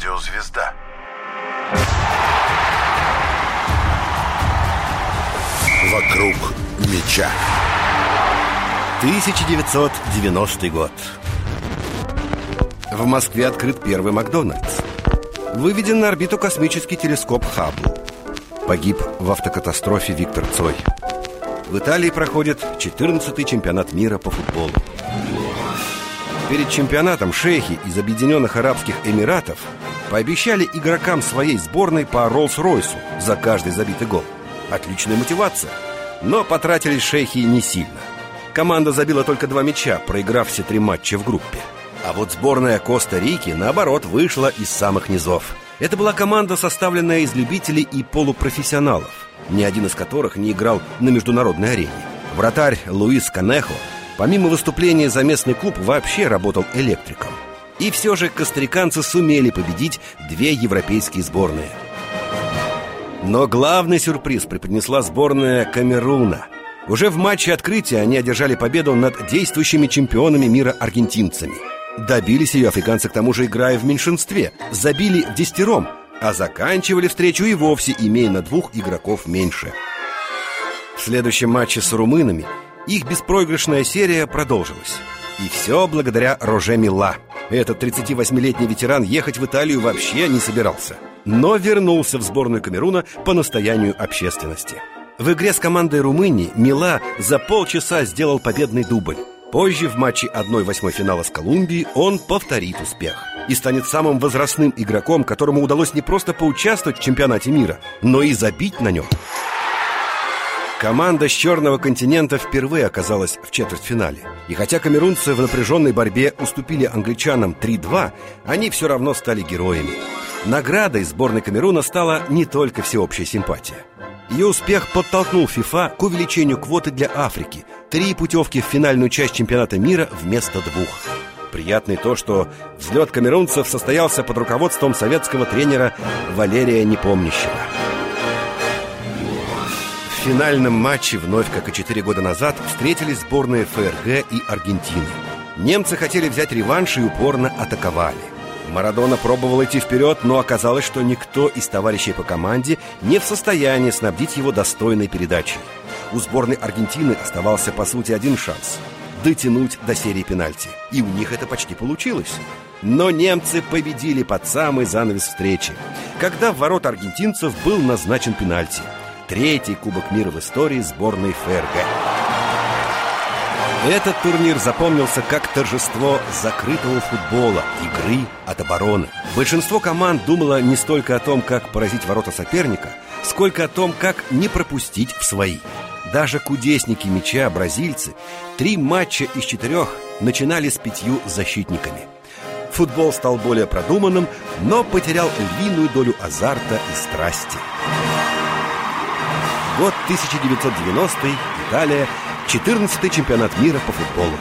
Радиозвезда. Вокруг меча. 1990 год. В Москве открыт первый Макдональдс. Выведен на орбиту космический телескоп Хаббл. Погиб в автокатастрофе Виктор Цой. В Италии проходит 14-й чемпионат мира по футболу. Перед чемпионатом шейхи из Объединенных Арабских Эмиратов пообещали игрокам своей сборной по Роллс-Ройсу за каждый забитый гол. Отличная мотивация. Но потратились шейхи не сильно. Команда забила только два мяча, проиграв все три матча в группе. А вот сборная Коста-Рики, наоборот, вышла из самых низов. Это была команда, составленная из любителей и полупрофессионалов, ни один из которых не играл на международной арене. Вратарь Луис Канехо, помимо выступления за местный клуб, вообще работал электриком. И все же костариканцы сумели победить две европейские сборные. Но главный сюрприз преподнесла сборная Камеруна. Уже в матче открытия они одержали победу над действующими чемпионами мира аргентинцами. Добились ее африканцы к тому же играя в меньшинстве, забили в десятером, а заканчивали встречу и вовсе имея на двух игроков меньше. В следующем матче с румынами их беспроигрышная серия продолжилась. И все благодаря Роже Мила. Этот 38-летний ветеран ехать в Италию вообще не собирался. Но вернулся в сборную Камеруна по настоянию общественности. В игре с командой Румынии Мила за полчаса сделал победный дубль. Позже в матче 1-8 финала с Колумбией он повторит успех и станет самым возрастным игроком, которому удалось не просто поучаствовать в чемпионате мира, но и забить на нем. Команда с Черного континента впервые оказалась в четвертьфинале. И хотя камерунцы в напряженной борьбе уступили англичанам 3-2, они все равно стали героями. Наградой сборной Камеруна стала не только всеобщая симпатия. Ее успех подтолкнул ФИФА к увеличению квоты для Африки. Три путевки в финальную часть чемпионата мира вместо двух. Приятно и то, что взлет камерунцев состоялся под руководством советского тренера Валерия Непомнящего. Финальном матче вновь, как и четыре года назад, встретились сборные ФРГ и Аргентины. Немцы хотели взять реванш и упорно атаковали. Марадона пробовал идти вперед, но оказалось, что никто из товарищей по команде не в состоянии снабдить его достойной передачей. У сборной Аргентины оставался, по сути, один шанс – дотянуть до серии пенальти. И у них это почти получилось. Но немцы победили под самый занавес встречи, когда в ворот аргентинцев был назначен пенальти. Третий Кубок мира в истории сборной ФРГ. Этот турнир запомнился как торжество закрытого футбола, игры от обороны. Большинство команд думало не столько о том, как поразить ворота соперника, сколько о том, как не пропустить в свои. Даже кудесники мяча, бразильцы, три матча из четырех начинали с пятью защитниками. Футбол стал более продуманным, но потерял львиную долю азарта и страсти. Год 1990 Италия, 14-й чемпионат мира по футболу.